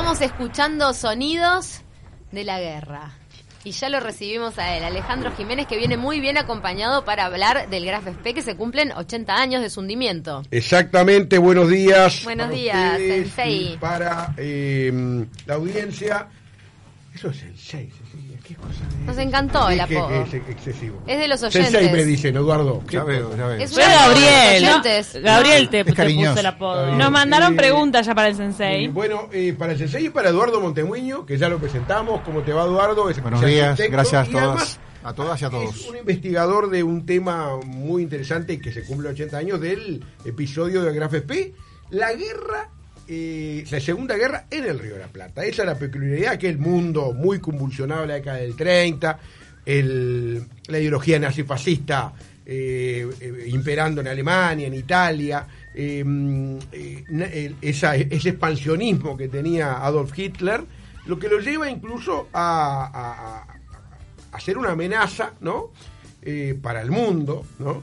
Estamos escuchando sonidos de la guerra. Y ya lo recibimos a él, Alejandro Jiménez, que viene muy bien acompañado para hablar del Graf SP, que se cumplen 80 años de su hundimiento. Exactamente, buenos días. Buenos para días, Sensei. y Para eh, la audiencia. Eso es Sensei, Cecilia, qué cosa de- Nos encantó el apodo. Es excesivo. Es de los Sensei oyentes. me dicen, Eduardo. Ya veo, ya veo. Es Soy Gabriel. Gabriel te, te cariñoso. puso el apodo. Nos mandaron Eh, preguntas ya para el sensei. Bueno, eh, para el Sensei y para Eduardo Montemuño, que ya lo presentamos. ¿Cómo te va, Eduardo? Es Buenos días, gracias a todas, además a todas y a Es todos. un investigador de un tema muy interesante que se cumple 80 años del episodio de Graf SP, la guerra, eh, la Segunda Guerra en el Río de la Plata. Esa es la peculiaridad que el mundo muy convulsionado en la década del 30, el- la ideología nazifascista eh, eh, imperando en Alemania, en Italia, eh, eh, ese expansionismo que tenía Adolf Hitler, lo que lo lleva incluso a- a- hacer una amenaza, ¿no? Para el mundo, ¿no?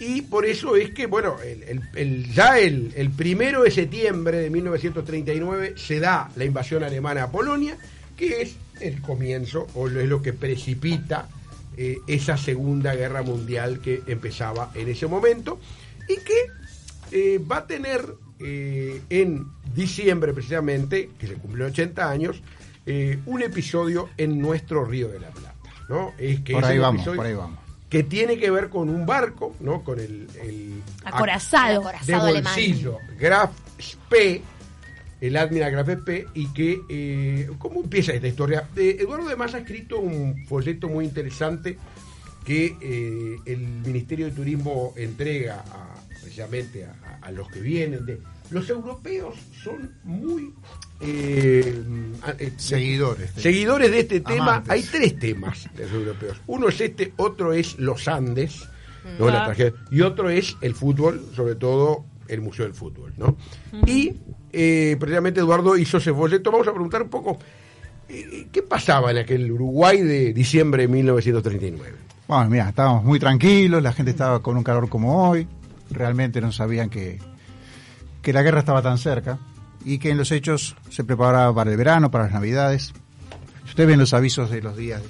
Y por eso es que, bueno, el, el- el- ya el, primero de septiembre de 1939 se da la invasión alemana a Polonia, que es el comienzo, o es lo que precipita eh, esa Segunda Guerra Mundial que empezaba en ese momento, y que eh, va a tener eh, en diciembre precisamente, que se cumplen 80 años, un episodio en nuestro Río de la Plata. ¿no? Es que Por ahí vamos, episodio por ahí vamos. Que tiene que ver con un barco, ¿no? Con el, el Acorazado. de Acorazado alemán. bolsillo, Graf Spee, el Admiral Graf Spee, y que, eh, ¿cómo empieza esta historia? Eh, Eduardo además ha escrito un folleto muy interesante que eh, el Ministerio de Turismo entrega a- precisamente a, a- los que vienen de... Los europeos son muy... eh, eh, Seguidores. de- Seguidores de este tema, Amantes. hay tres temas de los europeos. Uno es este, otro es los Andes, ¿no? La Ah. tragedia, y otro es el fútbol, sobre todo el Museo del Fútbol. ¿no? Y eh, precisamente Eduardo hizo ese folleto. Vamos a preguntar un poco, eh, ¿qué pasaba en aquel Uruguay de diciembre de 1939? Bueno, mira, estábamos muy tranquilos, la gente estaba con un calor como hoy, realmente no sabían que, que la guerra estaba tan cerca y que en los hechos se preparaba para el verano, para las navidades. Ustedes ven los avisos de los días,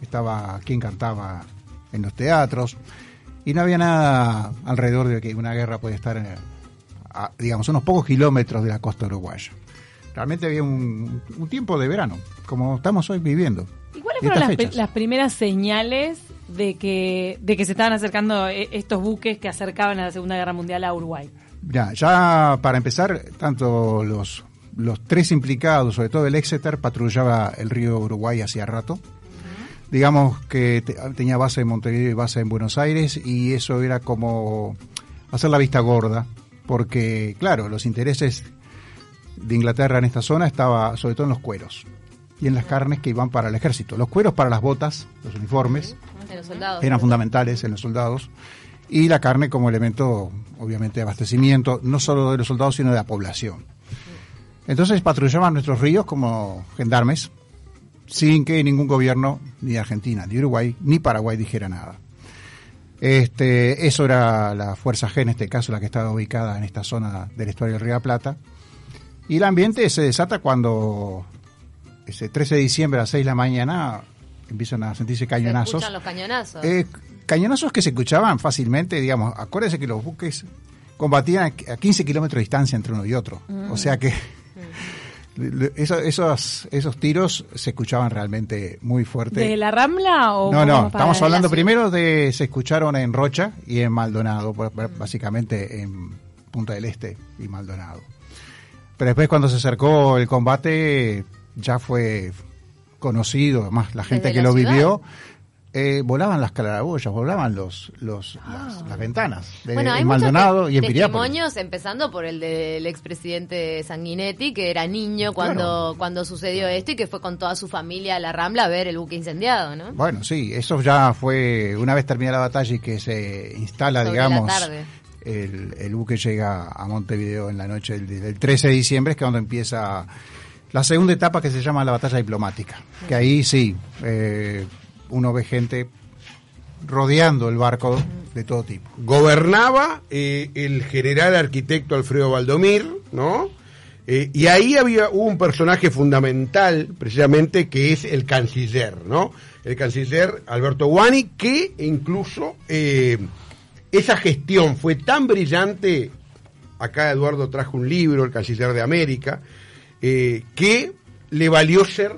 estaba quien cantaba en los teatros y no había nada alrededor de que una guerra podía estar, eh, a, digamos, unos pocos kilómetros de la costa uruguaya. Realmente había un tiempo de verano, como estamos hoy viviendo. ¿Y cuáles fueron las, las primeras señales de que, de que se estaban acercando eh, estos buques que acercaban a la Segunda Guerra Mundial a Uruguay? Ya, ya para empezar, tanto los, los tres implicados, sobre todo el Exeter, patrullaba el río Uruguay hacía rato. Digamos que te- tenía base en Montevideo y base en Buenos Aires y eso era como hacer la vista gorda, porque claro, los intereses de Inglaterra en esta zona estaba sobre todo en los cueros y en las carnes que iban para el ejército. Los cueros para las botas, los uniformes, los soldados. eran fundamentales en los soldados. Y la carne como elemento obviamente de abastecimiento no solo de los soldados sino de la población. Entonces patrullaban nuestros ríos como gendarmes sin que ningún gobierno ni Argentina ni Uruguay ni Paraguay dijera nada. Este eso era la fuerza G en este caso la que estaba ubicada en esta zona del estuario del Río de la Plata. Y el ambiente se desata cuando ese 13 de diciembre a las 6 de la mañana empiezan a sentirse Se cañonazos escuchan los cañonazos. eh, cañonazos que se escuchaban fácilmente, digamos, acuérdense que los buques combatían a a 15 kilómetros de distancia entre uno y otro. O sea que eso- esos, esos tiros se escuchaban realmente muy fuerte. ¿Desde la Rambla o no, no, estamos la hablando primero de, se escucharon en Rocha y en Maldonado, básicamente en Punta del Este y Maldonado. Pero después cuando se acercó el combate ya fue conocido, además la gente que la lo ciudad. vivió, eh, volaban las claraboyas, volaban los, los, las, las ventanas de Bueno, hay Maldonado y en Piriápolis. testimonios, empezando por el del expresidente Sanguinetti, que era niño cuando, Claro. cuando sucedió esto y que fue con toda su familia a la Rambla a ver el buque incendiado, ¿no? Bueno, sí, eso ya fue una vez terminada la batalla y que se instala, Sobre la digamos, tarde. el, el buque llega a Montevideo en la noche del, del 13 de diciembre, es que cuando empieza la segunda etapa que se llama la batalla diplomática. Que ahí sí, eh, uno ve gente rodeando el barco de todo tipo. Gobernaba eh, el general arquitecto Alfredo Valdomir, ¿no? Eh, y ahí había un personaje fundamental, precisamente, que es el canciller, ¿no? El canciller Alberto Guani, que incluso esa gestión fue tan brillante, acá Eduardo trajo un libro, El canciller de América, eh, que le valió ser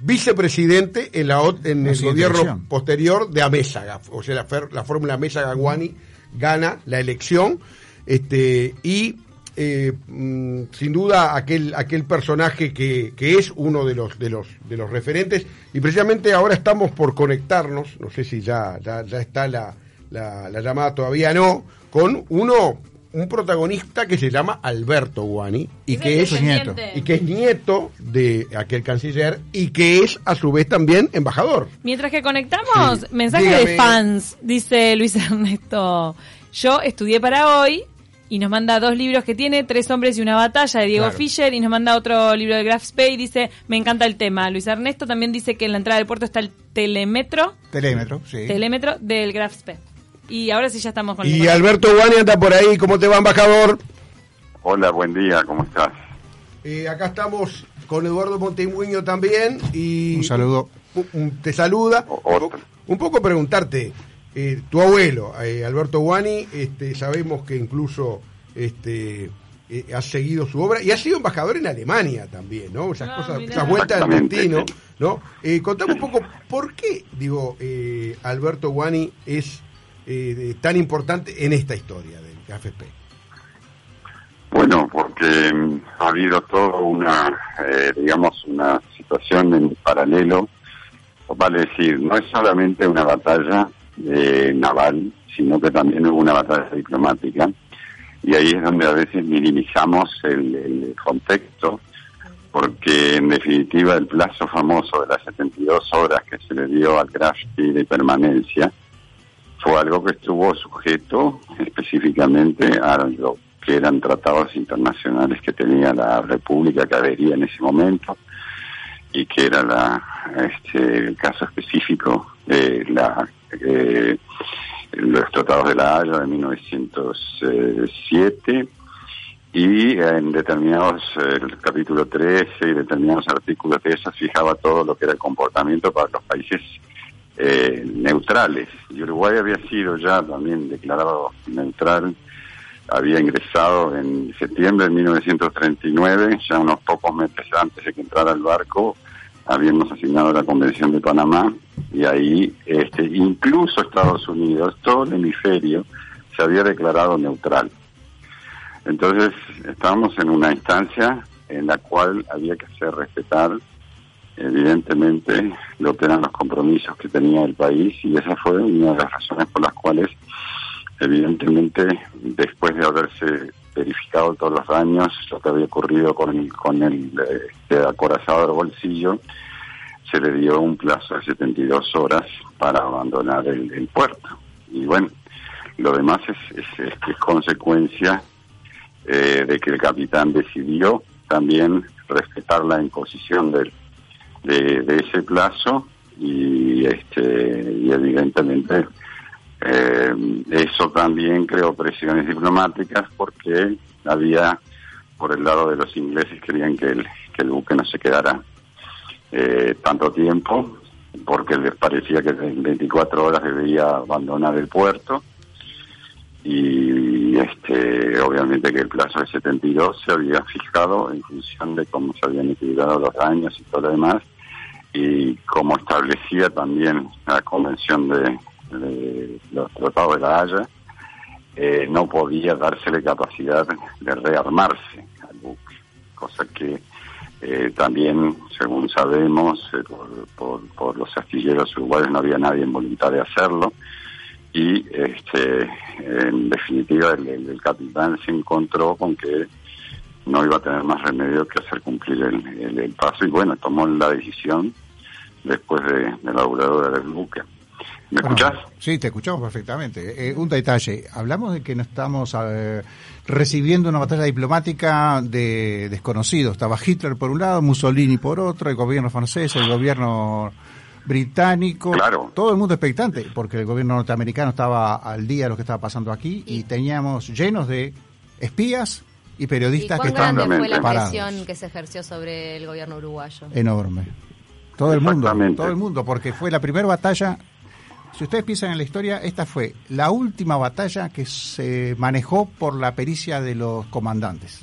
vicepresidente en, la, en La el gobierno posterior de Amézaga. O sea, la, la fórmula Amézaga-Guani gana la elección este, y eh, mm, sin duda aquel, aquel personaje que, que es uno de los, de, los, de los referentes y precisamente ahora estamos por conectarnos, no sé si ya, ya, ya está la, la, la llamada, todavía no, con uno, un protagonista que se llama Alberto Guani y Es que es descendiente. y que es nieto de aquel canciller y que es a su vez también embajador. Mientras que conectamos, Sí. mensaje Dígame. de fans, dice Luis Ernesto. Yo estudié para hoy y nos manda dos libros que tiene, Tres hombres y una batalla de Diego Claro. Fischer y nos manda otro libro de Graf Spey, dice, me encanta el tema. Luis Ernesto también dice que en la entrada del puerto está el telemetro, Telémetro, sí. telemetro del Graf Spey. Y ahora sí ya estamos con Y el Alberto Guani anda por ahí, ¿cómo te va, embajador? Hola, buen día, ¿cómo estás? Eh, acá estamos con Eduardo Montemuño también y Un saludo. un- un- te saluda. O- Un otro. poco- Un poco preguntarte, eh, tu abuelo, eh, Alberto Guani, este, sabemos que incluso este, eh, has seguido su obra y has sido embajador en Alemania también, ¿no? Esas Ah, cosas, mirá. esas vueltas del Exactamente, destino. ¿no? Eh, contame un poco, ¿por qué, digo, eh, Alberto Guani es eh, tan importante en esta historia del AFP? Bueno, porque mm, ha habido toda una, eh, digamos, una situación en paralelo. Vale decir, no es solamente una batalla eh, naval, sino que también hubo una batalla diplomática. Y ahí es donde a veces minimizamos el, el contexto, porque en definitiva el plazo famoso de las 72 horas que se le dio al Grafti de permanencia fue algo que estuvo sujeto específicamente a lo que eran tratados internacionales que tenía la República que habría en ese momento y que era la este, el caso específico de la eh, los tratados de la Haya de 1907 y en determinados eh, el capítulo 13 y determinados artículos de eso fijaba todo lo que era el comportamiento para los países eh, neutrales. Y Uruguay había sido ya también declarado neutral, había ingresado en septiembre de 1939, ya unos pocos meses antes de que entrara el barco, habíamos asignado la Convención de Panamá y ahí este, incluso Estados Unidos, todo el hemisferio, se había declarado neutral. Entonces estábamos en una instancia en la cual había que hacer respetar evidentemente lo que eran los compromisos que tenía el país y esa fue una de las razones por las cuales evidentemente después de haberse verificado todos los daños lo que había ocurrido con con el este, acorazado del bolsillo se le dio un plazo de 72 horas para abandonar el, el puerto. Y bueno lo demás es, es, es, es consecuencia eh, de que el capitán decidió también respetar la imposición del de, ese plazo y este y evidentemente eh, eso también creó presiones diplomáticas porque había por el lado de los ingleses querían que el, que el buque no se quedara eh, tanto tiempo porque les parecía que en 24 horas debía abandonar el puerto. Y este obviamente que el plazo de 72 se había fijado en función de cómo se habían equilibrado los daños y todo lo demás y como establecía también la convención de, los tratados de la Haya eh, no podía dársele capacidad de rearmarse al buque cosa que eh, también según sabemos eh, por, los astilleros uruguayos no había nadie en voluntad de hacerlo y este en definitiva el, capitán se encontró con que no iba a tener más remedio que hacer cumplir el, el, el paso y bueno tomó la decisión después de, de la voladura del buque ¿Me bueno, escuchás? Sí, te escuchamos perfectamente. Eh, un detalle, hablamos de que no estamos eh, recibiendo una batalla diplomática de desconocidos. Estaba Hitler por un lado, Mussolini por otro, el gobierno francés, el gobierno británico, claro. todo el mundo expectante, porque el gobierno norteamericano estaba al día de lo que estaba pasando aquí y teníamos llenos de espías y ¿Y periodistas que cuán grande fue la parados. presión que se ejerció sobre el gobierno uruguayo? Enorme. Todo el mundo, todo el mundo, porque fue la primera batalla. Si ustedes piensan en la historia, esta fue la última batalla que se manejó por la pericia de los comandantes.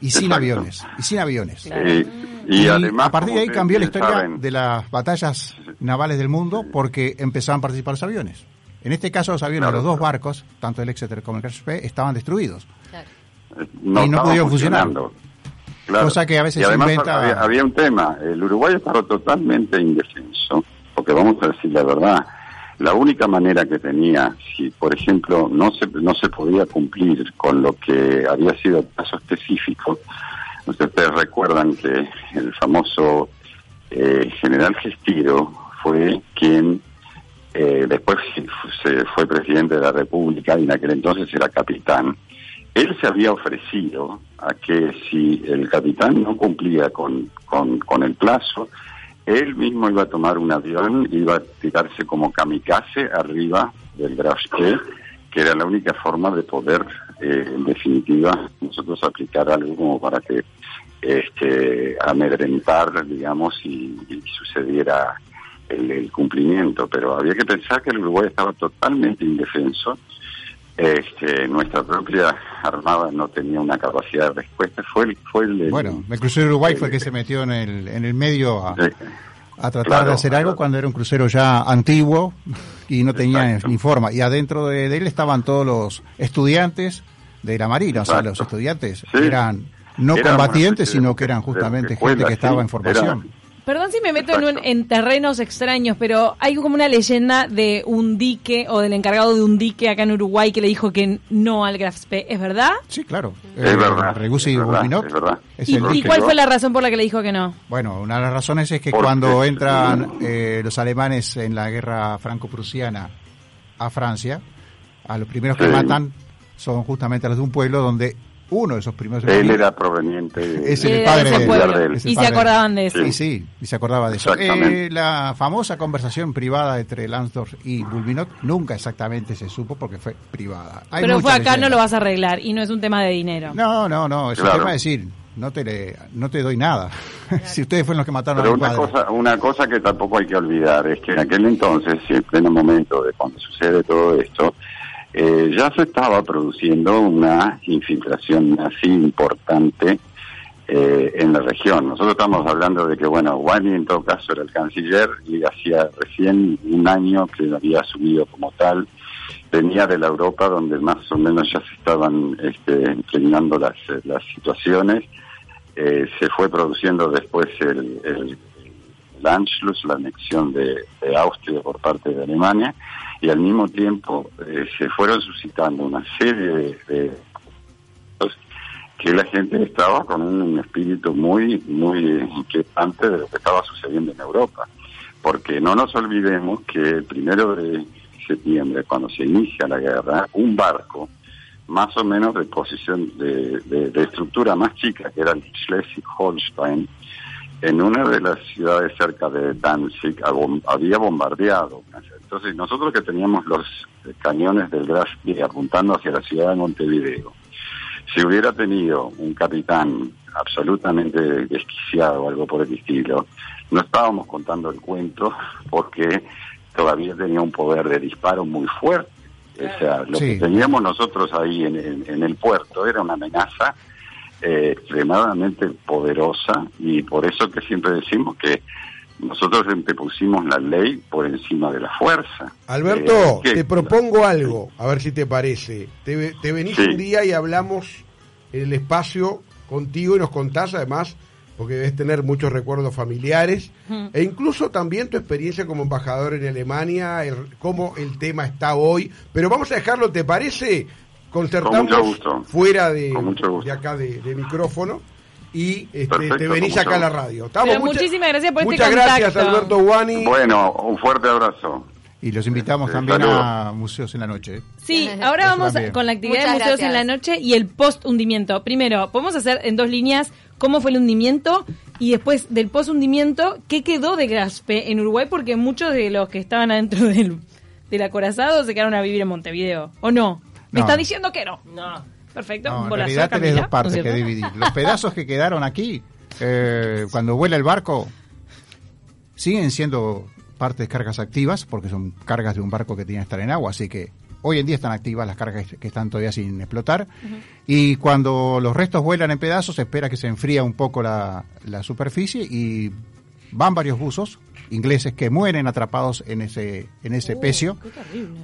Y sin Exacto. aviones, y sin aviones. Eh, y, además, a partir de ahí cambió la historia saben, de las batallas navales del mundo porque empezaban a participar los aviones. En este caso los aviones, Claro, los dos barcos, tanto el Exeter como el Crash P, estaban destruidos. Claro. Eh, y no pudieron funcionar. Claro. Cosa que a veces y se además inventa- Había, había un tema, el Uruguay estaba totalmente indefenso, porque vamos a decir la verdad, la única manera que tenía, si por ejemplo no se, no se podía cumplir con lo que había sido el caso específico, ustedes recuerdan que el famoso eh, general Gestiro fue quien eh, después se fue presidente de la República y en aquel entonces era capitán. Él se había ofrecido a que si el capitán no cumplía con, con, el plazo, él mismo iba a tomar un avión, iba a tirarse como kamikaze arriba del Graf que era la única forma de poder, eh, en definitiva, nosotros aplicar algo como para que este, amedrentar, digamos, y, y sucediera el, el cumplimiento. Pero había que pensar que el Uruguay estaba totalmente indefenso. Este, nuestra propia armada no tenía una capacidad de respuesta. Fue el, fue el, Bueno, el crucero Uruguay fue el que se metió en el, en el medio a, eh, a tratar Claro, de hacer algo claro. cuando era un crucero ya antiguo y no tenía Exacto. ni forma. Y adentro de, de él estaban todos los estudiantes de la Marina, o sea, los estudiantes Sí. eran no Era combatientes, sino que eran justamente escuela, gente que estaba sí. en formación. Era- Perdón si me meto en, un- en terrenos extraños, pero hay como una leyenda de un dique o del encargado de un dique acá en Uruguay que le dijo que no al Graf Spee. ¿Es verdad? Sí, claro. Es verdad, Regusi es verdad, Bulminot es verdad. es ¿Y, cuál fue la razón por la que le dijo que no? Bueno, una de las razones es que cuando entran eh, los alemanes en la guerra franco-prusiana a Francia, a los primeros que matan son justamente los de un pueblo donde uno de esos primeros Él era proveniente de, Es Y el de padre de- de él. Y se acordaban de eso. Sí, sí, y se acordaba de eso. Exactamente. Eh, la famosa conversación privada entre Lansdorf y Bulminot nunca exactamente se supo porque fue privada. Hay pero fue acá, no lo vas a arreglar y no es un tema de dinero. No, no, no, es Claro. un tema de decir, no te, le- no te doy nada. si ustedes fueron los que mataron Pero a mi una padre. cosa, una cosa que tampoco hay que olvidar es que en aquel entonces, y en pleno momento de cuando sucede todo esto, eh, ya se estaba produciendo una infiltración así importante eh, en la región. Nosotros estamos hablando de que, bueno, Wani en todo caso era el canciller y hacía recién un año que había asumido como tal. Venía de la Europa donde más o menos ya se estaban este, las, las situaciones. Eh, se fue produciendo después el, Anschluss, la anexión de, Austria por parte de Alemania, y al mismo tiempo eh, se fueron suscitando una serie de, de que la gente estaba con un espíritu muy, muy inquietante de lo que estaba sucediendo en Europa. Porque no nos olvidemos que el primero de septiembre, cuando se inicia la guerra, un barco, más o menos de posición, de estructura más chica, que era el Schleswig-Holstein, en una de las ciudades cerca de Danzig había bombardeado. Entonces nosotros que teníamos los cañones del Graf Spee apuntando hacia la ciudad de Montevideo, si hubiera tenido un capitán absolutamente desquiciado o algo por el estilo, no estábamos contando el cuento porque todavía tenía un poder de disparo muy fuerte. O sea, lo Sí. que teníamos nosotros ahí en, en- en el puerto era una amenaza eh, extremadamente poderosa y por eso que siempre decimos que nosotros siempre pusimos la ley por encima de la fuerza. Alberto, Eh, que- te propongo algo, a ver si te parece. Te, te venís Sí. un día y hablamos en el espacio contigo y nos contás además, porque debes tener muchos recuerdos familiares, e incluso también tu experiencia como embajador en Alemania, el- cómo el tema está hoy. Pero vamos a dejarlo, ¿te parece? Concertamos mucho gusto. fuera de, Con mucho gusto. de acá de, de micrófono y este, Perfecto, te venís con acá a la radio. ¿Estamos? Pero muchísimas gracias por este Muchas gracias. Alberto Guani. Bueno, un fuerte abrazo. Y los invitamos Eh, también saludos. a Museos en la Noche. ¿eh? Sí, ahora vamos también. con la actividad Muchas de museos en la noche y el post hundimiento. Primero, podemos hacer en dos líneas cómo fue el hundimiento y después del post hundimiento qué quedó de Graspe en Uruguay porque muchos de los que estaban adentro del, del acorazado se quedaron a vivir en Montevideo. ¿O no? Me No. están diciendo que no. No. Perfecto. No, en bolazo, realidad tenés Camila, dos partes ¿no es que dividir. Los pedazos que quedaron aquí, eh, cuando vuela el barco, siguen siendo parte de cargas activas, porque son cargas de un barco que tiene que estar en agua, así que hoy en día están activas las cargas que están todavía sin explotar. Y cuando los restos vuelan en pedazos, se espera que se enfría un poco la, la superficie y van varios buzos ingleses que mueren atrapados en ese, en ese pecio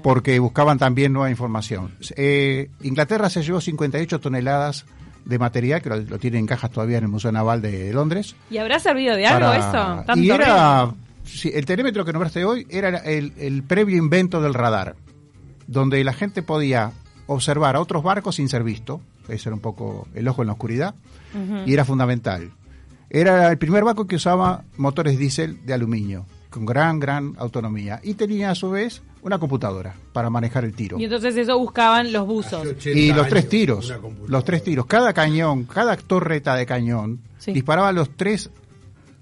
porque buscaban también nueva información. Eh, Inglaterra se llevó 58 toneladas de material, que lo, lo tiene en cajas todavía en el Museo Naval de Londres. ¿Y habrá servido de algo para- eso? ¿Tanto y era, sí, el telémetro que nombraste hoy era el, el previo invento del radar, donde la gente podía observar a otros barcos sin ser visto, ese era un poco el ojo en la oscuridad, y era fundamental. Era el primer barco que usaba motores diésel de aluminio, con gran, gran autonomía, y tenía a su vez una computadora para manejar el tiro. Y entonces eso buscaban los buzos. Hace 80 Y los tres tiros, los tres tiros, cada cañón, cada torreta de cañón Sí. disparaba los tres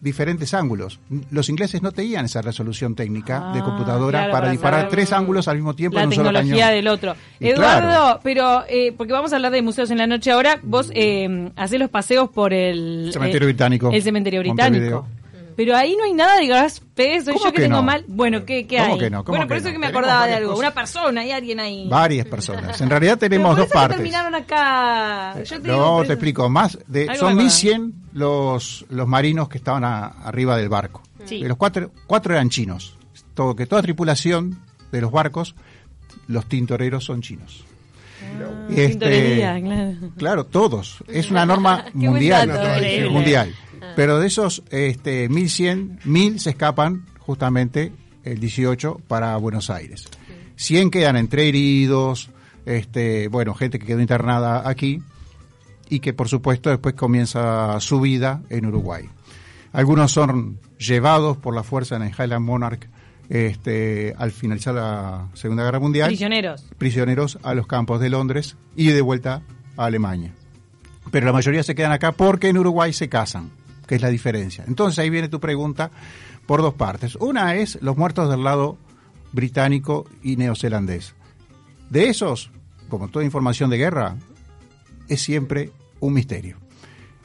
diferentes ángulos. Los ingleses no tenían esa resolución técnica de Ah, computadora claro, para, para disparar tres ángulos al mismo tiempo la en un solo tecnología cañón. del otro. Y Eduardo, claro. pero eh, porque vamos a hablar de museos en la noche ahora, vos eh, hacés los paseos por el Cementerio eh, británico, El cementerio británico. Montevideo. Pero ahí no hay nada de gas P, soy ¿Cómo yo que, que tengo no? mal. Bueno, ¿qué, qué ¿Cómo hay? que no? ¿Cómo bueno, que por eso no? que me acordaba de algo. cosas. Una persona, hay alguien ahí. Varias personas. En realidad tenemos dos partes. terminaron acá. Yo te digo, No, por te explico. Más de, son me 1100 los, los marinos que estaban a- arriba del barco. Sí. De los cuatro, cuatro eran chinos. Todo, que toda tripulación de los barcos, los tintoreros son chinos. Este, Tintorería, claro. Claro, todos. Es una norma mundial. dato, increíble. mundial. Pero de esos este, 1100, 1000 se escapan justamente el 18 para Buenos Aires. 100 quedan entre heridos, este, bueno, gente que quedó internada aquí y que por supuesto después comienza su vida en Uruguay. Algunos son llevados por la fuerza en el Highland Monarch este, al finalizar la Segunda Guerra Mundial Prisioneros. prisioneros a los campos de Londres y de vuelta a Alemania. Pero la mayoría se quedan acá porque en Uruguay se casan, que es la diferencia. Entonces ahí viene tu pregunta por dos partes. Una es los muertos del lado británico y neozelandés. De esos, como toda información de guerra, es siempre un misterio.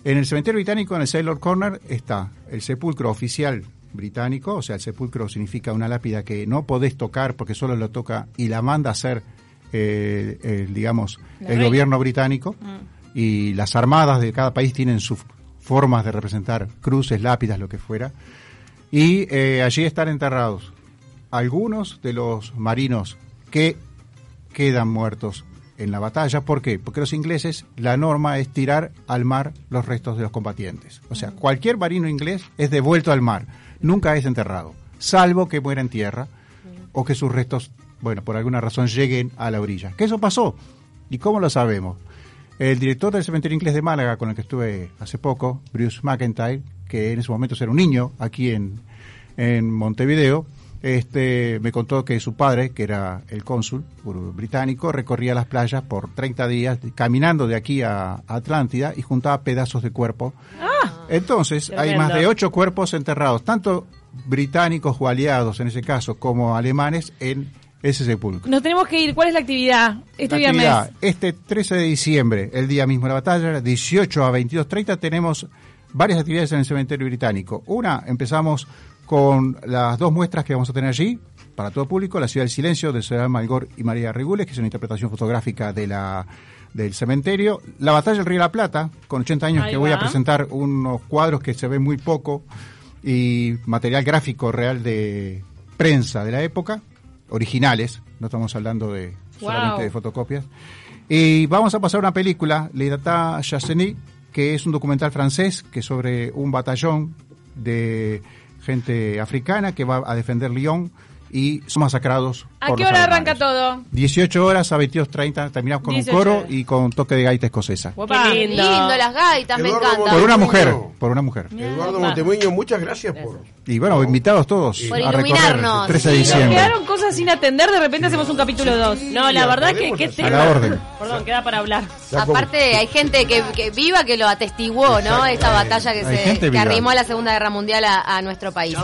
En el cementerio británico, en el Sailor Corner, está el sepulcro oficial británico, o sea, el sepulcro significa una lápida que no podés tocar porque solo lo toca y la manda a hacer, eh, el, digamos, La el reina. gobierno británico. Y las armadas de cada país tienen sus formas de representar cruces, lápidas, lo que fuera. Y eh, allí están enterrados algunos de los marinos que quedan muertos en la batalla. ¿Por qué? Porque los ingleses, la norma es tirar al mar los restos de los combatientes. O sea, cualquier marino inglés es devuelto al mar, nunca es enterrado, salvo que muera en tierra o que sus restos, bueno, por alguna razón lleguen a la orilla. ¿Qué eso pasó? ¿Y cómo lo sabemos? El director del cementerio inglés de Málaga, con el que estuve hace poco, Bruce McIntyre, que en ese momento era un niño aquí en, en Montevideo, este, me contó que su padre, que era el cónsul británico, recorría las playas por 30 días caminando de aquí a Atlántida y juntaba pedazos de cuerpo. Entonces, hay más de ocho cuerpos enterrados, tanto británicos o aliados en ese caso, como alemanes en ese sepulcro. Nos tenemos que ir. ¿Cuál es la actividad? Este La viernes. actividad, este 13 de diciembre, el día mismo de la batalla, 18 a 22.30, tenemos varias actividades en el cementerio británico. Una, empezamos con las dos muestras que vamos a tener allí, para todo público, La Ciudad del Silencio, de Ciudad Malgor y María Regules, que es una interpretación fotográfica de la del cementerio. La Batalla del Río de la Plata, con 80 años, Ahí que voy a presentar unos cuadros que se ven muy poco y material gráfico real de prensa de la época, originales, no estamos hablando de solamente de fotocopias. Y vamos a pasar a una película, Le Data Chasseny, que es un documental francés que es sobre un batallón de gente africana que va a defender Lyon y son masacrados. ¿A por qué los hora alemanes. arranca todo? 18 horas a 22.30, terminamos con 18 un coro horas. y con toque de gaita escocesa. Qué lindo, las gaitas, me Eduardo encanta. Por una mujer, por una mujer. Eduardo. Montemuño, muchas gracias por... Y bueno, invitados todos Por a recorrer iluminarnos. 13 de Si nos diciembre. quedaron cosas sin atender, de repente hacemos un capítulo 2. No, la verdad que podemos qué hacer. A tema. la orden. Perdón, queda para hablar. Ya como- Aparte, hay gente que, que viva que lo atestiguó, ¿no? Esta batalla que, Hay se, gente que viva. arrimó a la Segunda Guerra Mundial a, a nuestro país.